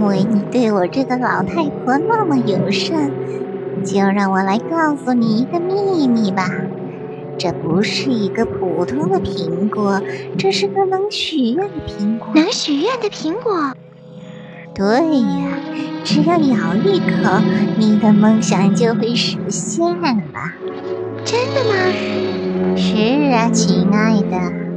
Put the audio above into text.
因为你对我这个老太婆那么友善就让我来告诉你一个秘密吧。这不是一个普通的苹果这是个能许愿的苹果。能许愿的苹果？对呀只要咬一口你的梦想就会实现了真的吗？是啊亲爱的。